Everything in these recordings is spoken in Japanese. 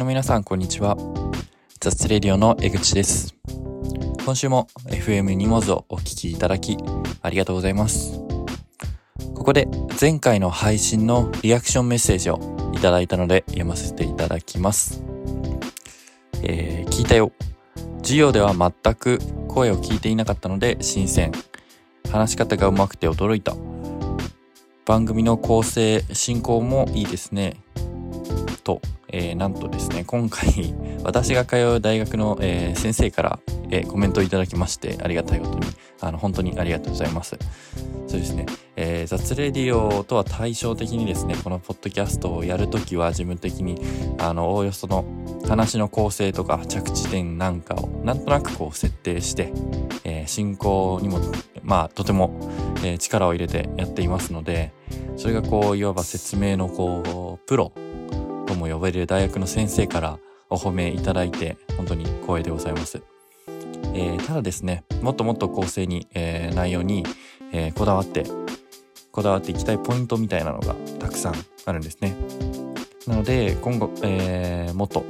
の皆さんこんにちは。雑レディオの江口です。今週も FM ニモズをお聞きいただきありがとうございます。ここで前回の配信のリアクションメッセージをいただいたので読ませていただきます。えー、聞いたよ。授業では全く声を聞いていなかったので新鮮。話し方が上手くて驚いた。番組の構成進行もいいですね。と、えー、なんとですね今回 私が通う大学の、えー、先生から、えー、コメントをいただきましてありがたいことにあの本当にありがとうございます。そうですね、えー、雑レディオとは対照的にですねこのポッドキャストをやるときは自分的にあのおおよその話の構成とか着地点なんかをなんとなくこう設定して、えー、進行にもまあとても、えー、力を入れてやっていますのでそれがこういわば説明のこうプロも呼ばれる大学の先生からお褒めいただいて本当に光栄でございます。えー、ただですねもっともっと構成に、えー、内容に、えー、こだわってこだわっていきたいポイントみたいなのがたくさんあるんですね。なので今後、えー、もっと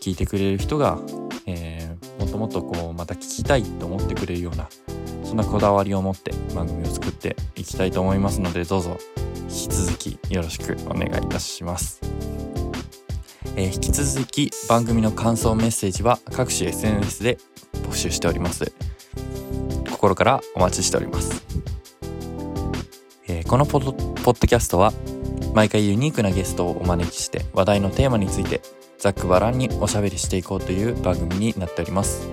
聞いてくれる人が、えー、もっともっとこうまた聞きたいと思ってくれるようなそんなこだわりを持って番組を作っていきたいと思いますのでどうぞ引き続きよろしくお願いいたします。えー、引き続き番組の感想メッセージは各種 SNS で募集しております。心からお待ちしております。えー、このポッドキャストは毎回ユニークなゲストをお招きして話題のテーマについてざっくばらんにおしゃべりしていこうという番組になっております。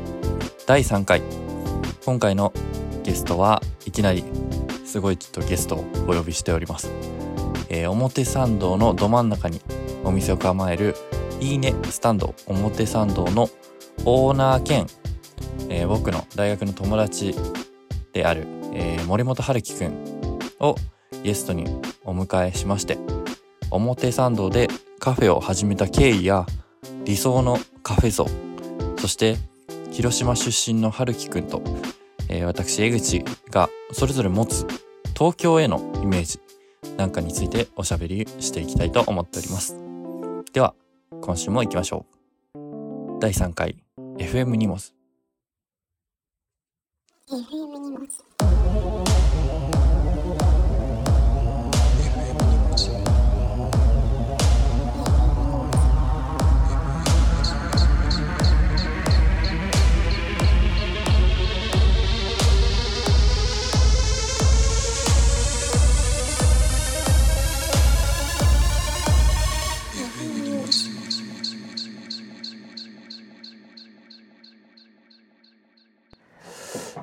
第3回今回のゲストはいきなりすごいちょっとゲストをお呼びしております。えー、表参道のど真ん中にお店を構えるいいねスタンド表参道のオーナー兼、えー、僕の大学の友達である、えー、森本春樹くんをゲストにお迎えしまして表参道でカフェを始めた経緯や理想のカフェ像そして広島出身の春樹くんと、えー、私江口がそれぞれ持つ東京へのイメージなんかについておしゃべりしていきたいと思っております。では、今週も行きましょう。第3回 FM ニモス。FM ニモス。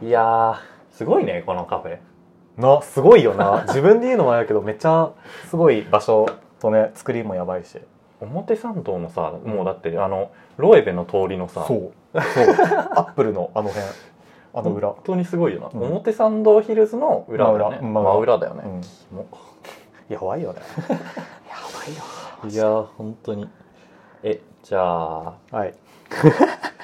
いやーすごいねこのカフェ。なすごいよな。自分で言うのもあるけどめっちゃすごい場所とね作りもやばいし。表参道のさもうだってあのロエベの通りのさ。そう。そう。アップルのあの辺。あの裏。本当にすごいよな、うん。表参道ヒルズの裏だよね。真裏。真裏だよね、うん。キモ。やばいよね。やばいよ。いやー本当に。えじゃあはい。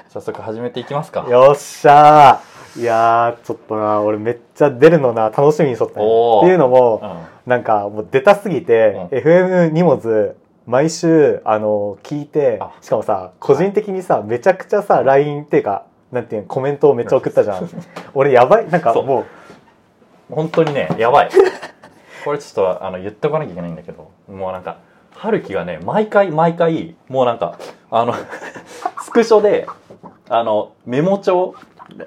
早速始めていきますか。よっしゃーいやーちょっとな俺めっちゃ出るのな楽しみにしとったっていうのもうん。なんかもう出たすぎて、う FM 荷物毎週あの聞いてあ。しかもさ個人的にさめちゃくちゃさ LINE っていうかなんていうのコメントをめっちゃ送ったじゃん。俺やばい。なんかもう本当にねやばい。これちょっとあの言っておかなきゃいけないんだけどもうなんか春樹がね毎回毎回もうなんかあの スクショであのメモ帳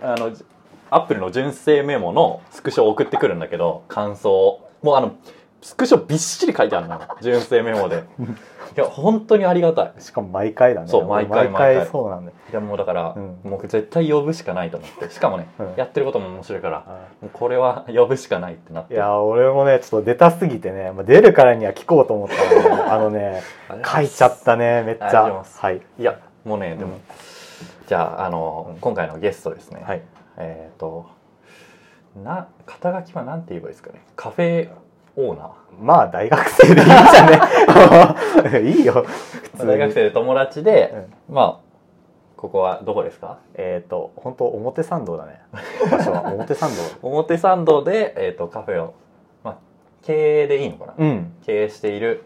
あのアップルの純正メモのスクショを送ってくるんだけど感想を。もうあのスクショびっしり書いてあるの純正メモで。いや本当にありがたい。しかも毎回だね。そう毎回毎毎回そうなんだよ。いやもうだから、うん。もう絶対呼ぶしかないと思って。しかもね、うん。やってることも面白いからうこれは呼ぶしかないってなっていや俺もねちょっと出たすぎてねまあ出るからには聞こうと思ったのねあのね 書いちゃったねめっちゃ。はい。いやもうねでも、うん。じゃああの、今回のゲストですね、はいえっ、とな肩書きは何て言えばいいですかね？カフェオーナまあ大学生でいいんじゃね？いいよ。普通大学生で友達で、まあここはどこですか？えっ、と本当表参道だね。場所は。表参道。表参道で、えー、とカフェを、まあ、経営でいいのかな、うん。経営している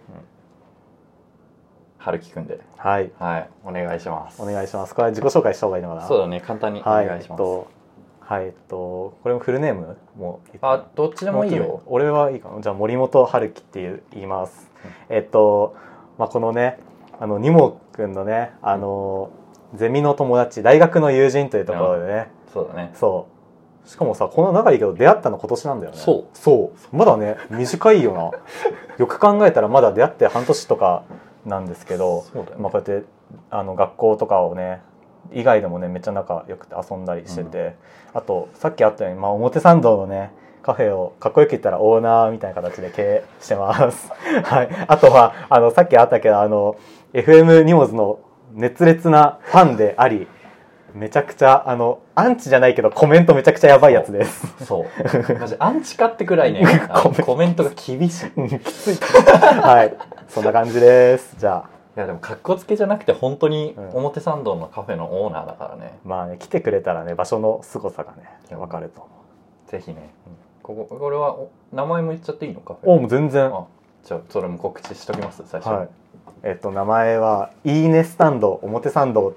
春樹くんで。はい。はい。お願いします。お願いします。これは自己紹介した方がいいのかな？そうだね。簡単におはい願いします、えっとはいえっとこれもフルネームもうあどっちでもいいよ。俺はいいかな。じゃあ森本春樹っていう言います、えっと、まあ、このねあのニモくんのねあのゼミの友達大学の友人というところでね。そうだね。そう。しかもさこんな仲いいけど出会ったの今年なんだよね。そう。そう。まだね短いよな。よく考えたらまだ出会って半年とかなんですけど。ね。まあ、こうやってあの学校とかをね以外でもねめっちゃ仲良くて遊んだりしてて、あとさっきあったように、まあ、表参道のねカフェをかっこよく言ったらオーナーみたいな形で経営してます。はい。あとは、あの、さっきあったけど、あの、FM ニモズの熱烈なファンであり、めちゃくちゃ、あの、アンチじゃないけどコメントめちゃくちゃやばいやつです。そうマジアンチかってくらいね コメントが厳しい きつい。はい。そんな感じです。じゃあ、やでもかっこつけじゃなくて本当にうん表参道のカフェのオーナーだからねまあね、来てくれたらね、場所の凄さがね、わかると思ぜひね、こここれはお名前も言っちゃっていいの？カフう。おェもう全然。あじゃあそれも告知しときます？最初、はい。えっと、名前は、いいねスタンド、表参道っ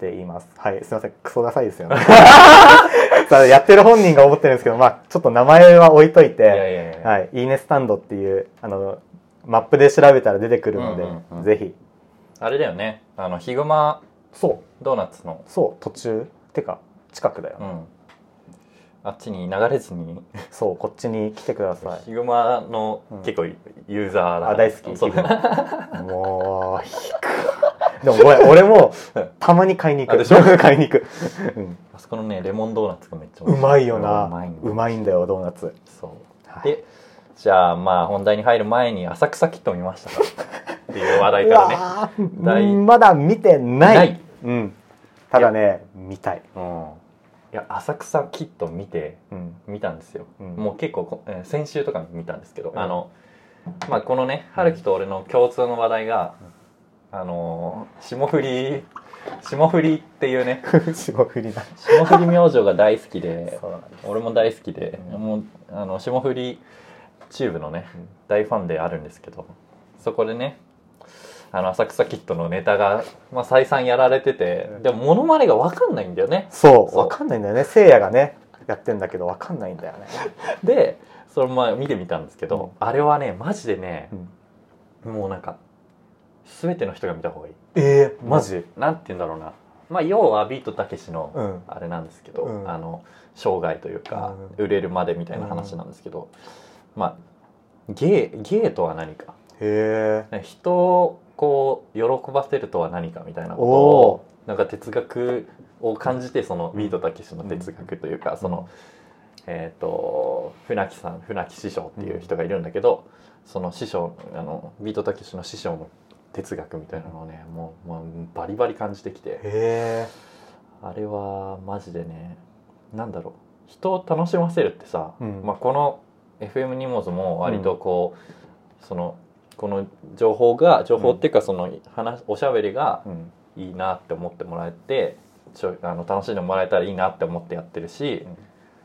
て言います。はい。すいません。クソダサいですよね。やってる本人が思ってるんですけど、まあ、ちょっと名前は置いといて、いやいやいや、はい。いいねスタンドっていう、あの、マップで調べたら出てくるので、うんうんうんぜひ。あれだよねあのヒグマそう。ドーナツのそう。途中。てか、近くだよ。うんあっちに流れずにそう。こっちに来てください。ヒグマのうん結構ユーザーだあ、大好き。そうもう。でもごめん、俺も、たまに買いに行く。あでしょ？買いに行く。うんあそこのねレモンドーナツがめっちゃうまいよな。うまいんだうまいんだよ、ドーナツ。そうはいでじゃあまあ本題に入る前に浅草キット見ましたか？っていう話題からねまだ見てない。うん。ただね、見たい。うんいや浅草キット見てうん。見たんですよ、うんもう結構こ、えー先週とかに見たんですけど、うんあのまあこのね春樹と俺の共通の話題が、あのー霜降り霜降りっていうね 霜降りだ。霜降り明星が大好きで。俺も大好きで、うんもうあの霜降りチューブのねうん大ファンであるんですけどそこでねあの浅草キットのネタが、まあ、再三やられてて、うん。でもモノマネが分かんないんだよね。そう、そう。わかんないんだよね。せいやがね、やってんだけど、わかんないんだよね。でそれまあ見てみたんですけど、うん。あれはねマジでねう、ん。もうなんか全ての人が見た方がいい。えー、マジ？なんて言うんだろうな。まあ要はビートたけしのうん。あれなんですけど、うん。あの生涯というか、うん。売れるまでみたいな話なんですけど、まあ芸芸とは何か。へえ。ね人をこう喜ばせるとは何かみたいなことおをおなんか哲学を感じてそのビートたけしの哲学というか、そのえっ、と船木さん船木師匠っていう人がいるんだけど、その師匠あのビートたけしの師匠の哲学みたいなのをねもうもうバリバリ感じてきてあれはマジでねなんだろう。人を楽しませるってさ、うん。まあ、この FM 荷物も割とこう、そのこの情報が情報っていうかその話おしゃべりが。いいなって思ってもらえてちょあの楽しんでもらえたらいいなって思ってやってるしうん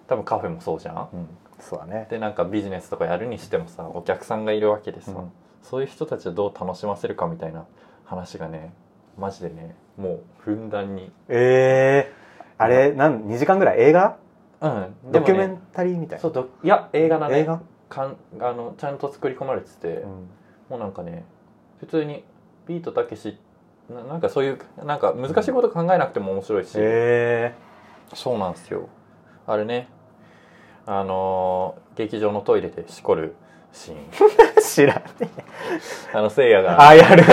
多分カフェもそうじゃん。うん。そうだね。でなんかビジネスとかやるにしてもさお客さんがいるわけでさ、うんそういう人たちをどう楽しませるかみたいな話がねマジでねもうふんだんに、ええ。あれ、なん、2時間ぐらい？映画？うん、ドキュメねンタリーみたいな。そうどいや映画だね映画？かんあのちゃんと作り込まれてて、うん。もうなんかね普通にビートたけしななんかそういうなんか難しいこと考えなくても面白いし、へそうなんですよあれねあのー劇場のトイレでしこるシーンえ。知らん。あのせいやがあ、やる。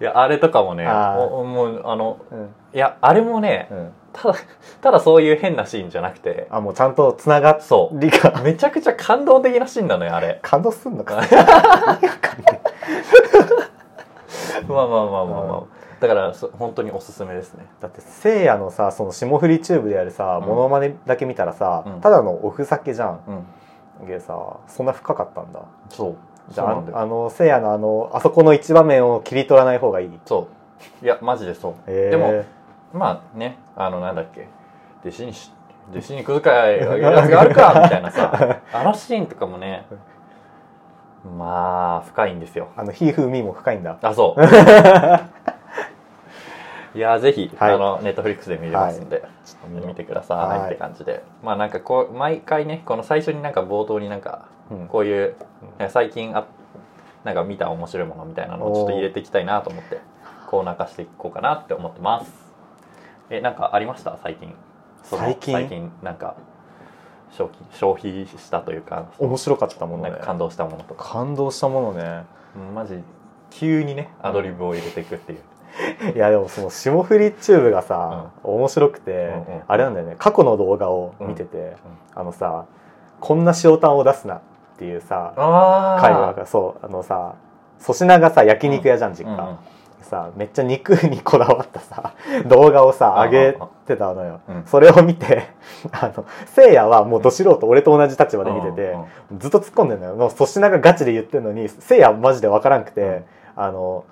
いやあれとかもねもうあのうん。いやあれもねうん。ただただそういう変なシーンじゃなくてあ、もうちゃんと繋がっそう。りが。めちゃくちゃ感動的なシーンなのよあれ。感動すんのか？まあまあまあまあまあ、だからそ本当におすすめですね。だってせいやのさその霜降りチューブでやるさ、うん。モノマネだけ見たらさ、うん。ただのおふざけじゃん。うん。でさそんな深かったんだ。そう。じゃああのせいやのあのあそこの一場面を切り取らない方がいい。そう。いやマジでそう。えー、でもまあねあのなんだっけ。弟子にし弟子に小遣いあげるやつがあるかみたいなさ。あのシーンとかもねまあ深いんですよ。あのひーふーみーも深いんだ。あそう。いやぜひ、はい。あのネットフリックスで見れますんで、ちょっと見てください、はい。って感じで。まあなんかこう毎回ねこの最初になんか冒頭になんかうん。こういう、最近あなんか見た面白いものみたいなのをちょっと入れていきたいなと思ってコーナー化していこうかなって思ってますえなんかありました？最近。最近？最近なんか消費消費したというか面白かったものね。感動したものとか。感動したものね。うんマジ急にねアドリブを入れていくっていう、いやでもその霜降りチューブがさ、面白くて、うんうんあれなんだよね。過去の動画を見てて、あのさこんな塩タンを出すなっていうさあ会話がそうあのさ粗品がさ焼肉屋じゃん実家、うんうん。さめっちゃ肉にこだわったさ動画をさうん上げてたのよ、うん。それを見てあのせいやはもうど素人俺と同じ立場で見てて、ずっと突っ込んでんのよ。もう粗品がガチで言ってんのにせいやマジで分からんくて、あの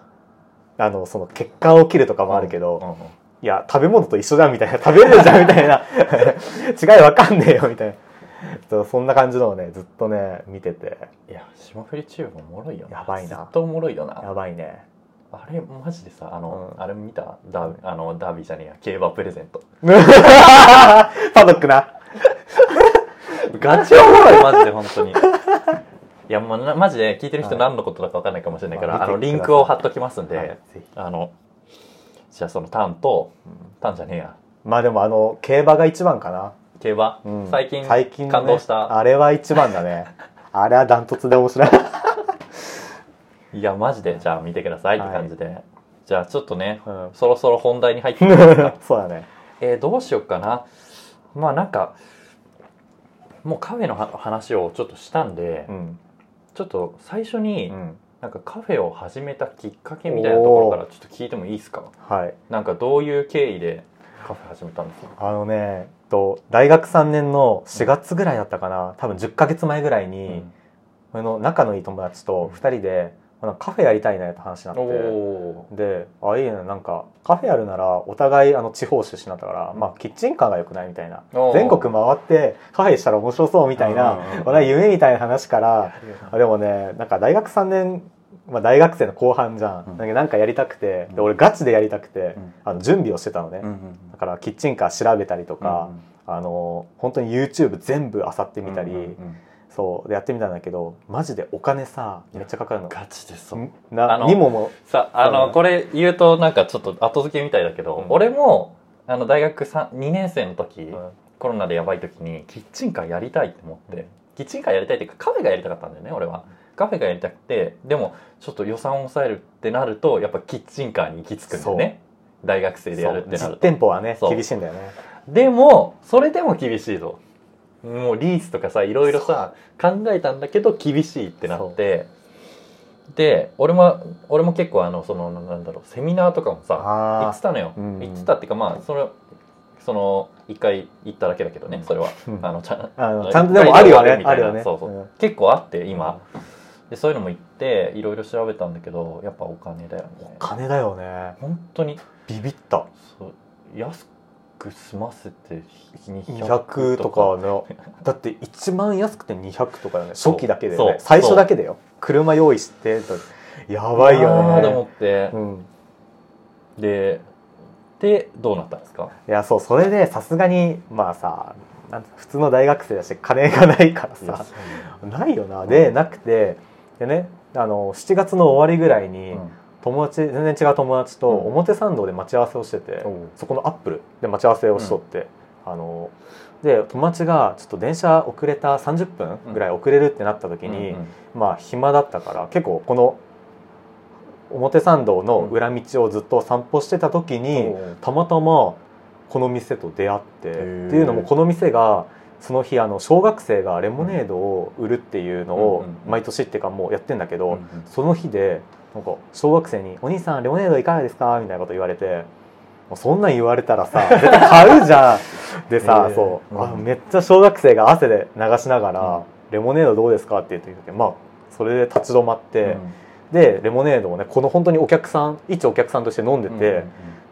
あのその血管を切るとかもあるけど、いや食べ物と一緒だみたいな食べれるじゃんみたいな。違いわかんねえよみたいな。そんな感じのをねずっとね見てて。いや霜降りチューブおもろいよな。やばいな。ずっとおもろいよな。やばいねあれマジでさあの、うん。あれ見た？ダーあのダービーじゃねえや。競馬プレゼント。パドックな。ガチおもろいマジで本当に。いやもうなマジで聞いてる人はい。何のことだか分かんないかもしれないから、あのまあ見てください。リンクを貼っときますんで、はいあのじゃあそのタンとタンじゃねえや。まあでもあの競馬が一番かな、競馬、うん。最近最近のね感動した。あれは一番だね。あれはダントツで面白いいやマジでじゃあ見てくださいって感じで、じゃあちょっとねうん。そろそろ本題に入っていきますか。そうだね。えーどうしよっかな。まあなんかもうカフェのは話をちょっとしたんで、うん、ちょっと最初にうん、なんかカフェを始めたきっかけみたいなところからちょっと聞いてもいいですか？はい。なんかどういう経緯でカフェ始めたんですか？あのねと大学3年の4月ぐらいだったかな。多分10ヶ月前ぐらいに、あの仲のいい友達と2人で、カフェやりたいねって話になおって。おで「あいいね。なんかカフェやるならお互いあの地方出身だったから、まあ、キッチンカーがよくない?」みたいな。全国回ってカフェしたら面白そうみたいな夢みたいな話からあでもねなんか大学3年、まあ、大学生の後半じゃん、うん。なんかやりたくてうん。で俺ガチでやりたくて、うん。あの準備をしてたのね、うんうんだからキッチンカー調べたりとか、あの本当に YouTube 全部漁ってみたり、うんうんうんそうでやってみたんだけどマジでお金さめっちゃかかるの。ガチでそう。んなあのにもも。さあそう。だねのこれ言うとなんかちょっと後付けみたいだけど、うん。俺もあの大学2年生の時、うん。コロナでやばい時にキッチンカーやりたいって思って、キッチンカーやりたいっていうかカフェがやりたかったんだよね俺は。カフェがやりたくてでもちょっと予算を抑えるってなるとやっぱキッチンカーに行き着くんだよね。大学生でやるってなると。店舗はね厳しいんだよね。でもそれでも厳しいぞもうリースとかさいろいろさ考えたんだけど厳しいってなって。で俺も俺も結構あのそのなんだろうセミナーとかもさ行あってたのよ、うん行ってたっていうかまあそれその一回行っただけだけどねそれは、うん。あのちゃん あのちゃんとでもあるよねあるよね。そうそう、うん。結構あって今。でそういうのも行っていろいろ調べたんだけどやっぱお金だよね。金だよね。本当に。ビビった。そう。安く済ませて200 200とか。ねだって一番安くて200とかよね。初期だけでね。最初だけでよ。車用意してとやばいよあーと思ねって。う、ん。ででどうなったんですか？いやそうそれでさすがにまあさ普通の大学生だし金がないからさ。ないよな。でなくて。でねあの7月の終わりぐらいに友達全然違う友達とうん。表参道で待ち合わせをしてて、おう。そこのアップルで待ち合わせをしとって、あので友達がちょっと電車遅れた30分ぐらい遅れるってなった時に、うんうん。まあ暇だったから結構この表参道の裏道をずっと散歩してた時に、たまたまこの店と出会ってってーいうのもこの店がその日あの小学生がレモネードを売るっていうのをうんうんうん。毎年っていうかもうやってんだけど、うんうん。その日でなんか小学生に「お兄さんレモネードいかがですか?」みたいなこと言われてもうそんなん言われたらさ 絶対買うじゃん。でさ、えー。そう、うん。あめっちゃ小学生が汗で流しながら「うん。レモネードどうですか?」って言ってきてまあそれで立ち止まって、うん。でレモネードをねこの本当にお客さん一お客さんとして飲んでて、うんうん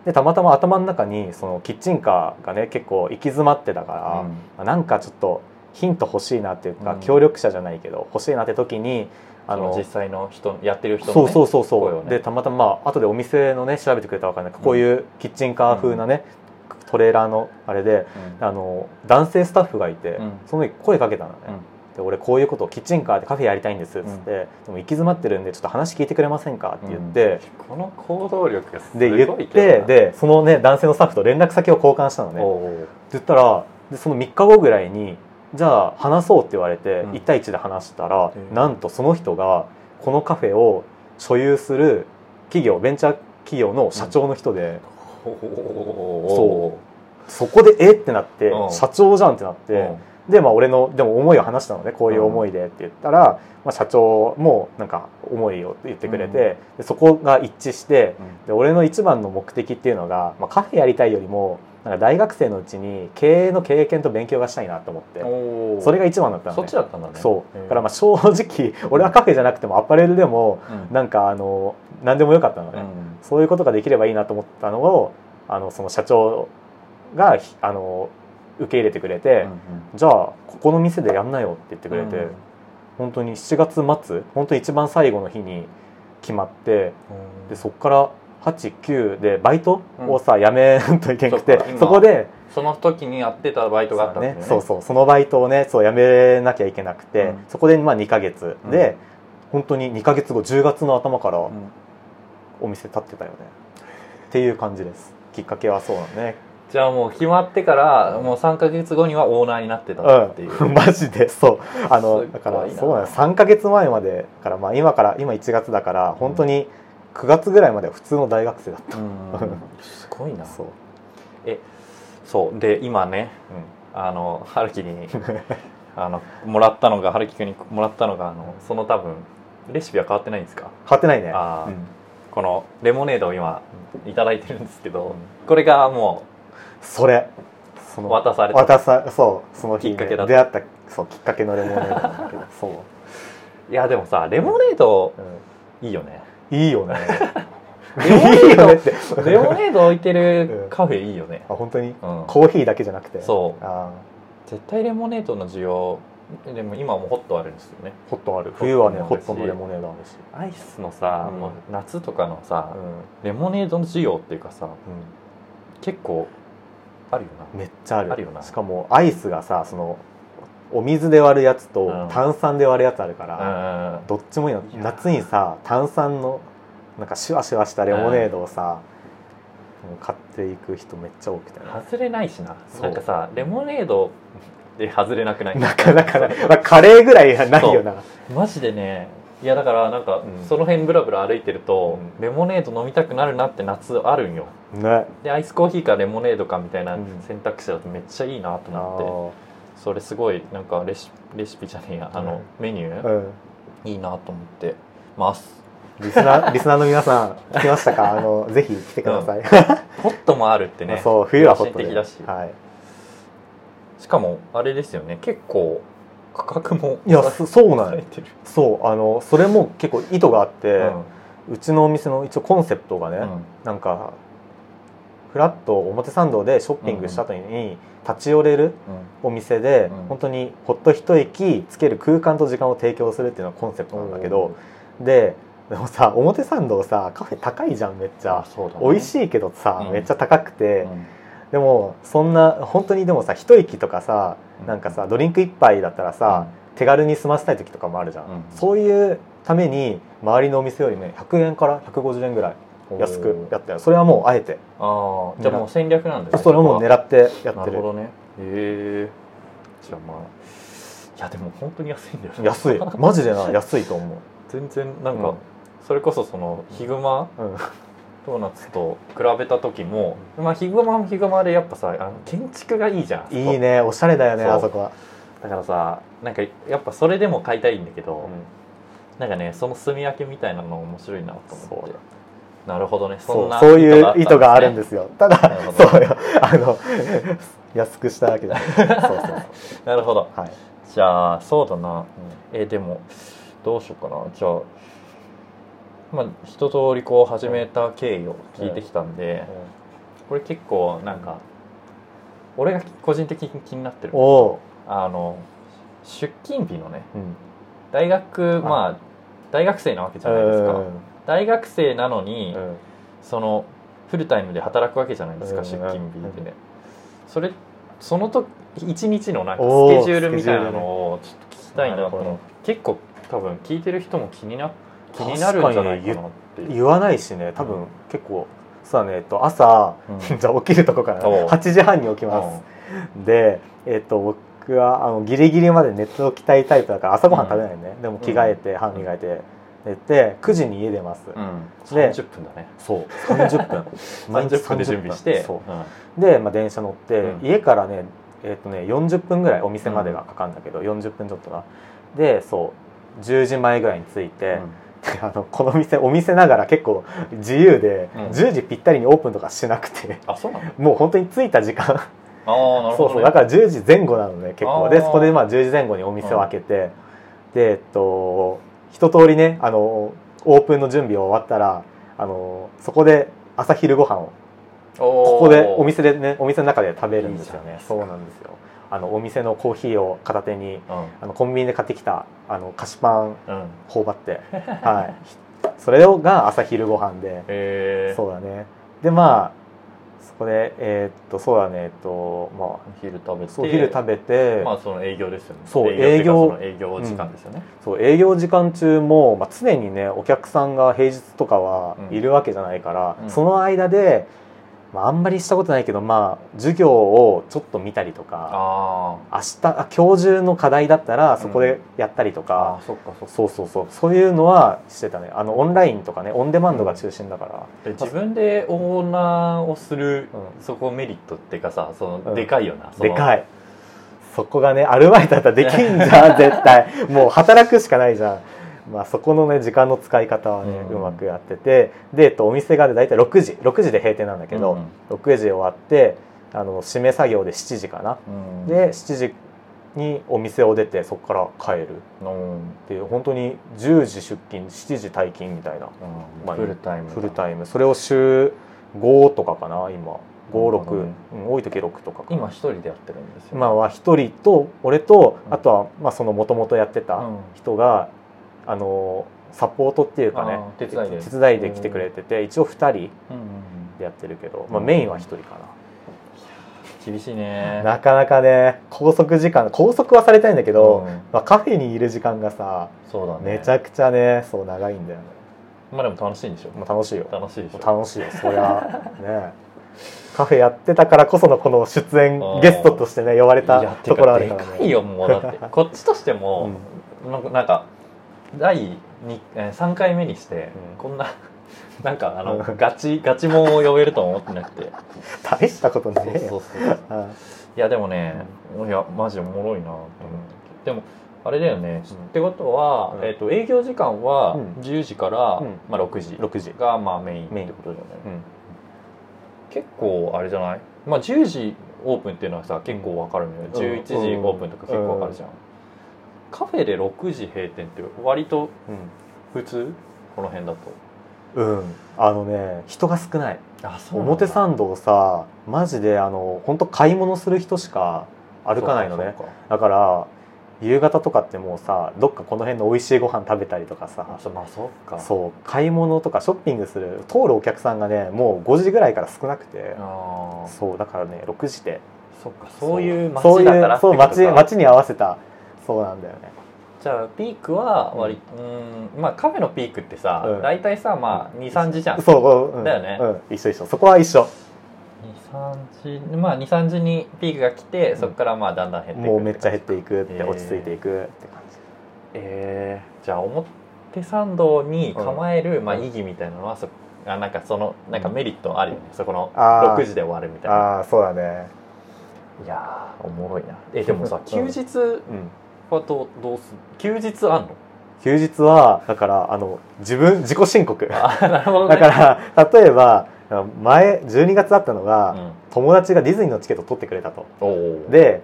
でたまたま頭の中にそのキッチンカーがね結構行き詰まってたから、うん。あなんかちょっとヒント欲しいなっていうか、うん。協力者じゃないけど欲しいなって時にあの実際の人やってる人の、そうね、そうそうそう、声をね。でたまたままあ後でお店のね調べてくれたら分かん。ないこういうキッチンカー風なね、トレーラーのあれでうん。あの男性スタッフがいて、うん。その時声かけたのね、うん。で俺こういうことをキッチンカーでカフェやりたいんですっつって、でも行き詰まってるんでちょっと話聞いてくれませんかって言って、この行動力がすごでいけど言ってなでそのね男性のスタッフと連絡先を交換したのね。って言ったらでその3日後ぐらいにじゃあ話そうって言われて、うん。1対1で話したら、うんなんとその人がこのカフェを所有する企業ベンチャー企業の社長の人で、そそこでえってなって、うん。社長じゃんってなって、でまあ俺のでも思いを話したのでこういう思いでって言ったら、まあ、社長もなんか思いを言ってくれて、でそこが一致してで俺の一番の目的っていうのが、まあ、カフェやりたいよりもなんか大学生のうちに経営の経験と勉強がしたいなと思って、おそれが一番だったのね。そっちだったんだね。そう。だからまあ正直 俺はカフェじゃなくてもアパレルでもうん。なんかあの何でもよかったのね、うん。そういうことができればいいなと思ったのをあのその社長がひあの受け入れてくれて、じゃあここの店でやんなよって言ってくれて、うん。本当に7月末本当に一番最後の日に決まってうん。でそこから89でバイトをさ、辞めんといけなくてそこでその時にやってたバイトがあったんだよね。そうそうそのバイトをねそう辞めなきゃいけなくて、うん。そこでまあ2ヶ月で、本当に2ヶ月後10月の頭からうん。お店立ってたよね、っていう感じです。きっかけはそうだね。じゃあもう決まってからもう3か月後にはオーナーになってたっていう、うん、マジでそう。あのだからそうなんです3か月前までから、まあ、今から今1月だから本当に9月ぐらいまでは普通の大学生だった、うん。すごいな。そう、そう。で今ねうあの春樹にあのもらったのが春樹君にもらったのがあのその多分レシピは変わってないんですか？変わってないね。あー。うん。このレモネードを今いただいてるんですけど、これがもそれ。そうの渡された。渡さそうそのきっかけだ出会ったそうきっかけのレモネードなんだけどそう、ういやでもさレモネードういいよね。ん、いいよね。レモネーって。ドレモネード置いてうんるカフェいいよね、あ本当に？うん、コーヒーだけじゃなくて？そう。あ絶対レモネードの需要でも今もホットあるんですよね。ーホットある。冬はねホットのレモネードあるしアイスのさ、うん。もう夏とかのさ、うレモネードの需要っていうかさん、うん。結構あるよな。めっちゃある。あるよな。しかもアイスがさそのお水で割るやつとうん。炭酸で割るやつあるから、うんどっちもいいの。夏にさ炭酸のなんかシュワシュワしたレモネードをさ、買っていく人めっちゃ多くて。ね、外れないしな。そう。なんかさレモネードで外れなくない？なかなかない、まあ、カレーぐらいはないよな。マジでね。いやだからなんか、うん。その辺ブラブラ歩いてると、うん。レモネード飲みたくなるなって夏あるんよ。ね。でアイスコーヒーかレモネードかみたいなうん。選択肢だとめっちゃいいなとあ思って、それすごいなんかレシレシピじゃねえやあの、うんメニュー、い。いなと思ってます。リスナー リスナーの皆さん聞きましたか？あのぜひ来てください、ホットもあるってね。そう冬はホット的だし、はい、しかもあれですよね。結構価格もいやそそうなんそうあのそれも結構意図があって、うん。うちのお店の一応コンセプトがね、うん。なんかフラット表参道でショッピングした後に立ち寄れるお店で、うん。本当にほっと一息つける空間と時間を提供するっていうのがコンセプトなんだけど、ででもさ表参道さカフェ高いじゃんめっちゃ、ね。美味しいけどさ、うん。めっちゃ高くて、うん。でもそんな本当にでもさ一息とかさうん。なんかさドリンク一杯だったらさ、手軽に済ませたい時とかもあるじゃん。そういうために周りのお店よりね100円から150円ぐらい安くやったよそれはもうあえて。ああじゃあもう戦略なんだよねそれはもう狙ってやなってる。るほどね。へえじゃあまあいやでも本当に安いんだよね安い。マジでな 安いと思う。全然なんか、それこそそのヒグマ？うん。ドーナツと比べた時も、まあヒグマもヒグマでやっぱさあの建築がいいじゃんいいね。おしゃれだよねあそこは、だからさなんかやっぱそれでも買いたいんだけど、うん。なんかねその住み分けみたいなの面白いなと思って。そうなるほどね。そそうんなそういう意図があるんでですよ。た。だそうよ。あの 安くしたわけじゃない。そうそう なるほど。はい、じゃあそうだな。えでもどうしようかな。じゃあまあ一通りこう始めた経緯を聞いてきたんで、これ結構なんか俺が個人的に気になってる。おおあの出勤日のね大学あまあ大学生なわけじゃないですか、うん大学生なのに、うん。そのフルタイムで働くわけじゃないですか、うん出勤日で、それそのと一日のなんかスケジュールみたいなのをちょっと聞きたいなとなるほど。思う結構多分聞いてる人も気にな気になるんじゃないかなって言わないしね多分結構そうだねえっと朝、うん。じゃあ起きるとこからおう。8時半に起きます、でえっと僕はあのギリギリまで寝ておきたいタイプだから朝ごはん食べないね、でも着替えて歯磨いて寝て9時に家出ます、うん、で30分だね。そう。30分。30分で準備して。そう。うん。で、まあ、電車乗って、うん。家からねえっ、とね40分ぐらいお店までがかかるんだけど、40分ちょっとな。でそう。10時前ぐらいに着いて、あのこの店お店ながら結構自由で、うん。10時ぴったりにオープンとかしなくて。あそうなの？もう本当に着いた時間。ああなるほど、ね、そうそう。だから10時前後なのね結構。でそこでまあ10時前後にお店を開けて、でえっと一通りねあのオープンの準備終わったらあのそこで朝昼ご飯をこここでお店でねお店の中で食べるんですよね。そうなんですよ。あのお店のコーヒーを片手にあのコンビニで買ってきたあの菓子パンうん。うん頬張ってはい。それをが朝昼ご飯でえー、そうだね。でまあそこでえーっとそうだねえっとまあ昼食べて。そう昼食べて、まあその営業ですよね。そう営業営業。時間ですよね、そう営業時間中も、まあ、常にねお客さんが平日とかはうん。いるわけじゃないから、うん。その間で、まあ、あんまりしたことないけど、まあ、授業をちょっと見たりとかあ明日あ今日中の課題だったらそこでやったりとーあかー、そうそうそう。そういうのはしてたね。あのオンラインとかねオンデマンドが中心だから、で自分でオーナーをする、うん。そこメリットっていうかさその、うん。でかいよな。でかい。そこがねアルバイトだったらできんじゃん 絶対。もう働くしかないじゃんまあそこのね時間の使い方はね、ううんまくやっててで、えっと、お店が大体6時6時で閉店なんだけど、6時終わってあの締め作業で7時かな、うん。で7時にお店を出てそこから帰る。うんっていう本当に10時出勤7時退勤みたいな。うん。まあフルタイムフルタイム。それを週5とかかな今。なるほ56、どね。うん多い時6とか今一人でやってるんですよ、まあは一人と俺とうん。あとはまあそのもともとやってたうん。人があのサポートっていうかね手伝いで。手伝いで来てくれてて一応2人でやってるけど、まあ、メインは1人か厳しいね。ななかなかね拘束時間拘束はされたいんだけど、うん。まあ、カフェにいる時間がさそうだね。めちゃくちゃねそう長いんだよね。まあでも楽しいんでしょ？もう楽しいよ。楽しいでしょ？楽しいよ。そりゃね。カフェやってたからこそのこの出演うん。ゲストとしてね呼ばれたところあかるからね。でかいよもうだって。こっちとしても、なん。かなんか第2 3回目にして、うん。こんな なんかあの、うん。ガチガチモンを呼べるとは思ってなくて。大したことねえよ。そうそうう。ん。いやでもね、いやマジおもろいなと思って、でもあれだよね、うん。ってことは、うん。えー、と営業時間はうん。10時から、うん。まあ、6時6時。がまあメインってメイン。ことだよね、うん。結構あれじゃない？まあ10時オープンっていうのはさ結構わかるのよ、うん。11時オープンとか結構わかるじゃん、カフェで6時閉店って割と普通？この辺だと。うん、うん、あのね人が少ない。あそ表参道さマジであの本当買い物する人しか歩かないのね。だから夕方とかってもうさどっかこの辺の美味しいご飯食べたりとかさ。まあそうか。そう買い物とかショッピングする。通るお客さんがねもう5時ぐらいから少なくて。ああそうだからね6時で。そっかそういう街だからそうことか。街街に合わせたそうなんだよね。じゃあピークは割うん。まあカフェのピークってさ、うん。大体さまあ23時じゃん。そう、うん、だよね。うん、一緒一緒。そこは一緒。23時まあ23時にピークが来て、うん。そこからまあだんだん減っていくもうめっちゃ減っていくって、落ち着いていくって感じ。えー、じゃあ表参道に構える、まあ、うん。意義みたいなのはそあなんかそのなんかメリットあるよね、そこのあー。6時で終わるみたいな。ああそうだね。いやーおもろいな。えでもさ休日うんはどうどうす休日あんの？休日はだからあの自分自己申告。だあなるほどね。から例えば前12月あったのが、うん。友達がディズニーのチケット取ってくれたと。で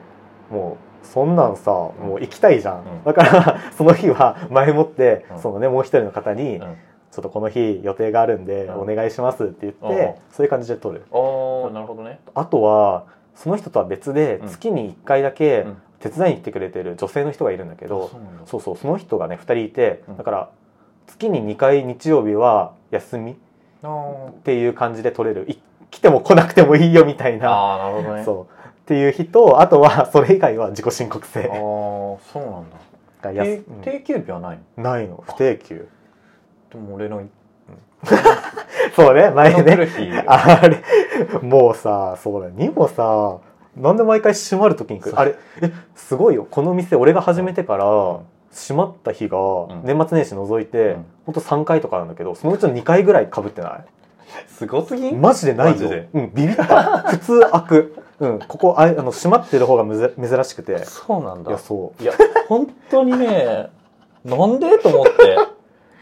もうそんなんさもう行きたいじゃん、うん。だから その日は前もって、うん。そのねもう一人の方に、うん。ちょっとこの日予定があるんでうん。お願いしますって言って、うん。そういう感じで取る。おーなるほどね。あとはその人とは別でうん。月に1回だけうん手伝いに来てくれてる女性の人がいるんだけど、そうそうその人がね2人いて、うん。だから月に2回日曜日は休みっあていう感じで取れる。い来ても来なくてもいいよみたいな。あーなるほどね。そう。っていう日とあとはそれ以外は自己申告制。ああそうなんだ。がやす定定休日はないの？うんないの。不定休。でも俺の そうね前来ねあれもうさそうだよ。にもさなんで毎回閉まる時に来る？あれえすごいよ。この店俺が始めてから閉まった日がん。年末年始除いて、うん。ほんと3回とかなんだけどそのうちの2回ぐらいかぶってない？すごすぎん？マジでないよ。うん、ビビった。普通開く、うん、ここああの閉まってる方がむず珍しくて。そうなんだ。いやそう。いや本当にねなんで？と思って。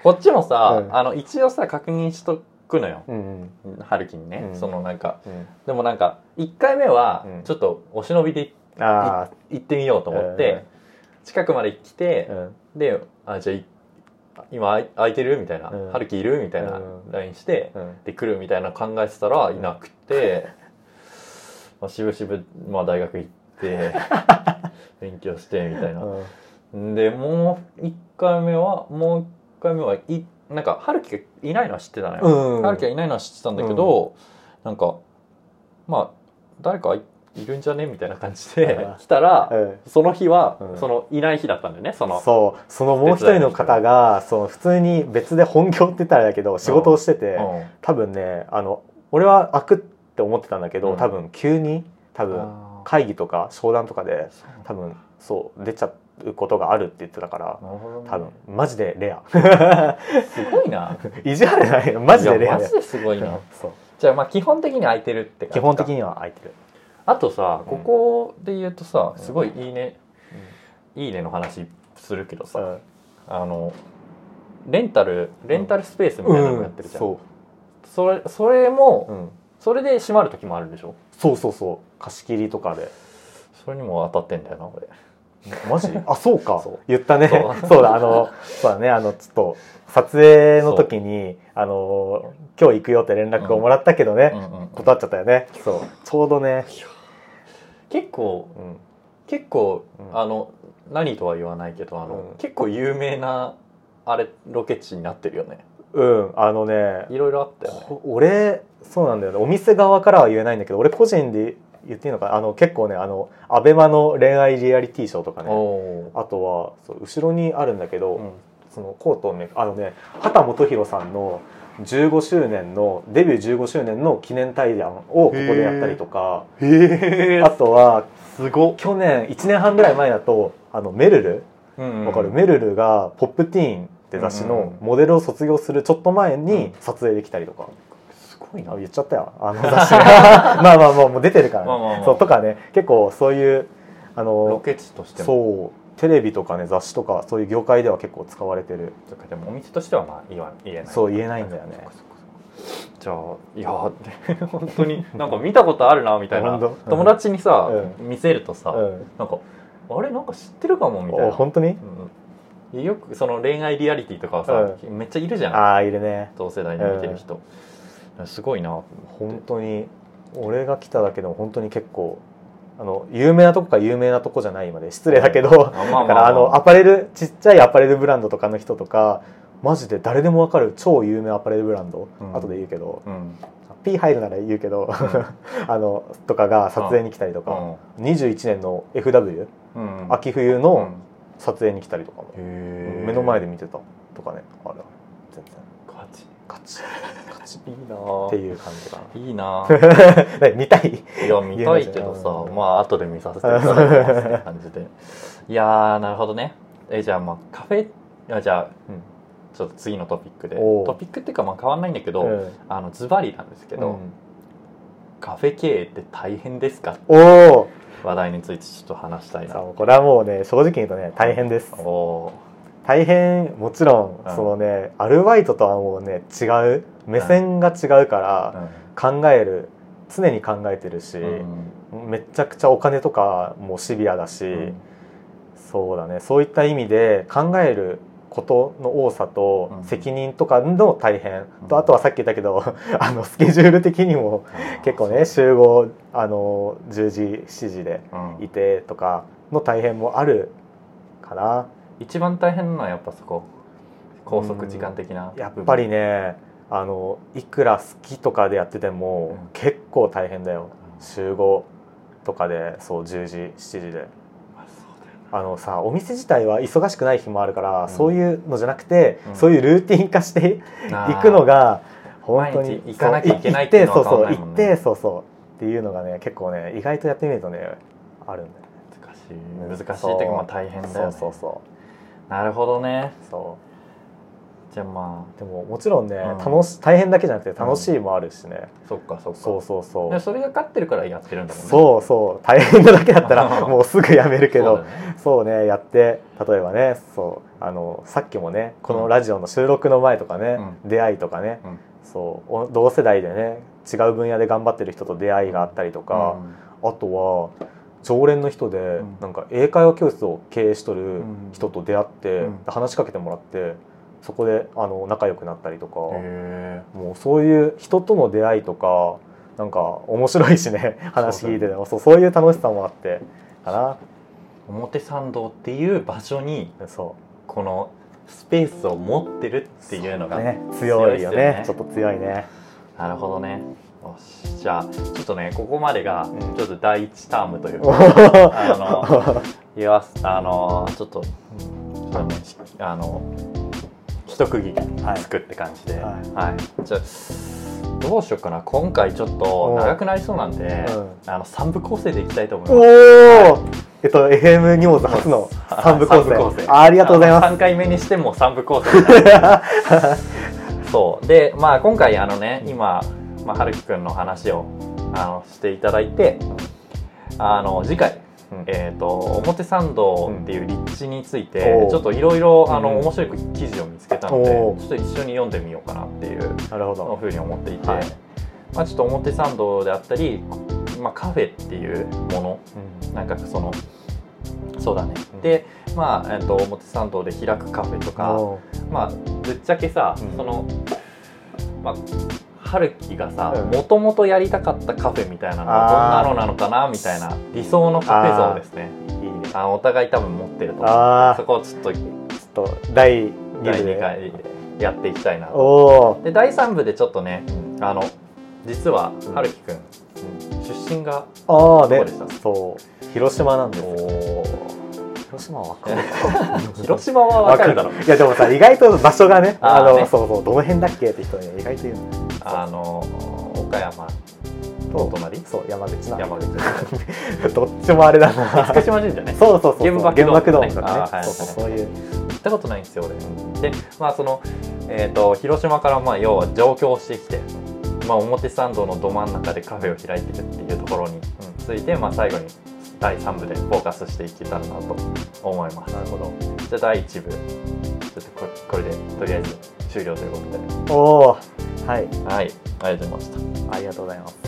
こっちもさ、うん。あの一応さ確認しとくのよ。うん春樹にね、うん。そのなんかうん。でもなんか1回目はうん。ちょっとお忍びであ行ってみようと思って、近くまで来てであじゃあい今空いてるみたいなうん「春樹いる?」みたいなうん。LINE して、うん。で来るみたいな考えてたらいなくて、まあ、しぶしぶ、まあ、大学行って 勉強してみたいな。うん。でもう1回目はもう1回目はいなんか春樹がいないのは知ってたのよ、うん。春樹がいないのは知ってたんだけど、なんかまあ誰かいるんじゃねみたいな感じでうん来たら、うんその日は、うん。そのいない日だったんだよね。そのそう。そのもう一人の方がその普通に別で本業って言ったらだけど仕事をしてて、うん。多分ねあの俺は開くって思ってたんだけど、うん。多分急に多分会議とか商談とかで多分そう出ちゃうことがあるって言ってたからね。多分マジでレア。すごいな。意地悪ないよ。マジでレア。マジですごいな。そう。じゃあまあ基本的に空いてるって感じか。基本的には空いてる。あとさうん。ここで言うとさすごいいいね、いいねの話するけどさ、うん。あのレンタルレンタルスペースみたいなのもやってるじゃん、そそれそれも、う、うん、それで閉まる時もあるでしょ？そうそうそう。貸し切りとかで。それにも当たってんだよな俺マジ？あそうか。言ったね。そう。だあのそうだね。あのちょっと撮影の時にあの今日行くよって連絡をもらったけどね、うんうんうん断っちゃったよね。そう。ちょうどね、結構うん、結構、うん。あの何とは言わないけどあの、うん。結構有名なあれロケ地になってるよね。うん、あのねいろいろあったよね。こ俺そうなんだよね。お店側からは言えないんだけど俺個人で言っていいのかな？あの結構ねあのアベマの恋愛リアリティショーとかおねおあとはそう後ろにあるんだけど、ー、うん。そのコートをねあのね畑基博さんの15周年のデビュー15周年の記念対談をここでやったりとかへあとはすごっ、去年1年半ぐらい前だとあのメルルうんわかる、メルルが「ポップティーン」って雑誌のモデルを卒業するちょっと前に撮影できたりとか、すごいなあ言っちゃったよ。あの雑誌 まあまあまあもう出てるからね。まあまあまあ。そうとかね。結構そういうあのロケ地としても。そうテレビとかね雑誌とかそういう業界では結構使われてる。とかでもお店としてはまあ言わ言えない。そう言えないんだよね。じゃあいや本当になんか見たことあるなみたいな。友達にさ、う見せるとさ、うん。なんかあれなんか知ってるかもみたいな。お本当に？うん。よくその恋愛リアリティとかはさ、めっちゃいるじゃん。ああいるね。同世代で見てる人、すごいな。本当に俺が来ただけでも本当に結構あの有名なとこか有名なとこじゃないまで失礼だけど、だからあのアパレルちっちゃいアパレルブランドとかの人とかマジで誰でもわかる超有名アパレルブランド、うん。後で言うけどうん、P 入るなら言うけど、あのとかが撮影に来たりとか、う21年の FW んうん、秋冬うのん。撮影に来たりとかも、目の前で見てたとかねある。全然ガチガチガチいいな。っていう感じかいいな。な 見たい。いや見たいけどさうん。まあ後で見させていただきますって感じで。いやーなるほどね。えじゃあまあカフェいやじゃあうん。ちょっと次のトピックで。トピックっていうかまあ変わんないんだけど、うん。あのズバリなんですけど、うん。カフェ経営って大変ですかおお話題についてちょっと話したいな。これはもうね正直に言うとね大変です。お大変もちろうんんそのねアルバイトとはもうね違う目線が違うからー考える常に考えてるしうん。めちゃくちゃお金とかもシビアだしうん。そうだね。そういった意味で考えることの多さとうん。責任とかの大変。うん。とあとはさっき言ったけど あのスケジュール的にも結構ね集合あの10時7時でうん。いてとかの大変もあるかな一番大変なのはやっぱそこ拘束時間的なやっぱりねあのいくら好きとかでやってても、うん。結構大変だよ。集合とかでそう10時7時で。あのさお店自体は忙しくない日もあるから、うん。そういうのじゃなくて、うん。そういうルーティン化していくのが本当に行かなきゃいけないっていうのはそうそう変わんないもんね。行ってそうそう。っていうのがね結構ね意外とやってみるとねあるんだよね。難しい。難しいっていうかまあ大変だよね。そうそうそなるほどね。う。そじゃあまうでももちろんね、うん。楽し大変だけじゃなくて楽しいもあるしね、あそっかそっか。そうそうそう。でそれが勝ってるからやってるんだもんね。そうそう。大変なだけだったら もうすぐやめるけど。そうだね。そうねやって例えばねそうあのさっきもねこのラジオの収録の前とかね、出会いとかね、うん。そうお同世代でね違う分野で頑張ってる人と出会いがあったりとか、あとは常連の人で、ん。なんか英会話教室を経営しとるん。人と出会って、うん。話しかけてもらってそこであの仲良くなったりとか、へもうそういう人との出会いとかなんか面白いしね話聞いてて。もそうそういう楽しさもあってかー表参道っていう場所になそこのスペースを持ってるっていうのが、うね。強いよね。強いよね。ちょっと強いね。なるほどねよし。じゃあちょっとねここまでがうん。ちょっと第一タームというおか、ー あのあのちょっとそうねしあの一区切りはい。つくって感じで、ははい。じゃあどうしようかな。今回ちょっと長くなりそうなんで、うん。あの三部構成でいきたいと思いおます。お、えっと FM 荷物初の三部構成。構成。あありがとうございます。3回目にしても3部構成 そう。でまあ今回あのね今、まあ、春樹くんの話をあのしていただいてあの次回、うん。えー、と表参道っていう立地について、うんちょっといろいろ面白い記事を見つけたので、おー。ちょっと一緒に読んでみようかなっていうなるほど。ふうに思っていて、はい。まあ、ちょっと表参道であったり、まあ、カフェっていうものなんかそのそうだね、うん。でまあ、えっと表参道で開くカフェとか、おまあぶっちゃけさ、うん。そのまあ春樹がさうん。もともとやりたかったカフェみたいなのはどんなのなのかなみたいな理想のカフェ像ですね。ー。いいね。あお互い多分持ってると思う。そこをちょっとちょっと第2第2部で回でやっていきたいなと。で第3部でちょっとねうんあの実はうん。春樹くん出身がああね。どこでした？そう。広島なんですよ。お広島は分かる。広島はわかるだろ。いやでもさ意外と場所がねあのそうそうどの辺だっけって人に意外と言うのあの岡山のお隣？そう山口な。山口。どっちもあれだな。福島神社ね。そうそうそうそう。原爆原爆ドームとかね。はいそうそうそういう。行ったことないんですよ俺。でまあその、えー、と広島からまあ要は上京してきて、まあ、表参道のど真ん中でカフェを開いてるっていうところについて、まあ、最後に第3部でフォーカスしていけたらなと思います。なるほど。じゃあ第1部。ちょっとここれでとりあえず終了ということで。おおはい。はい。ありがとうございました。ありがとうございます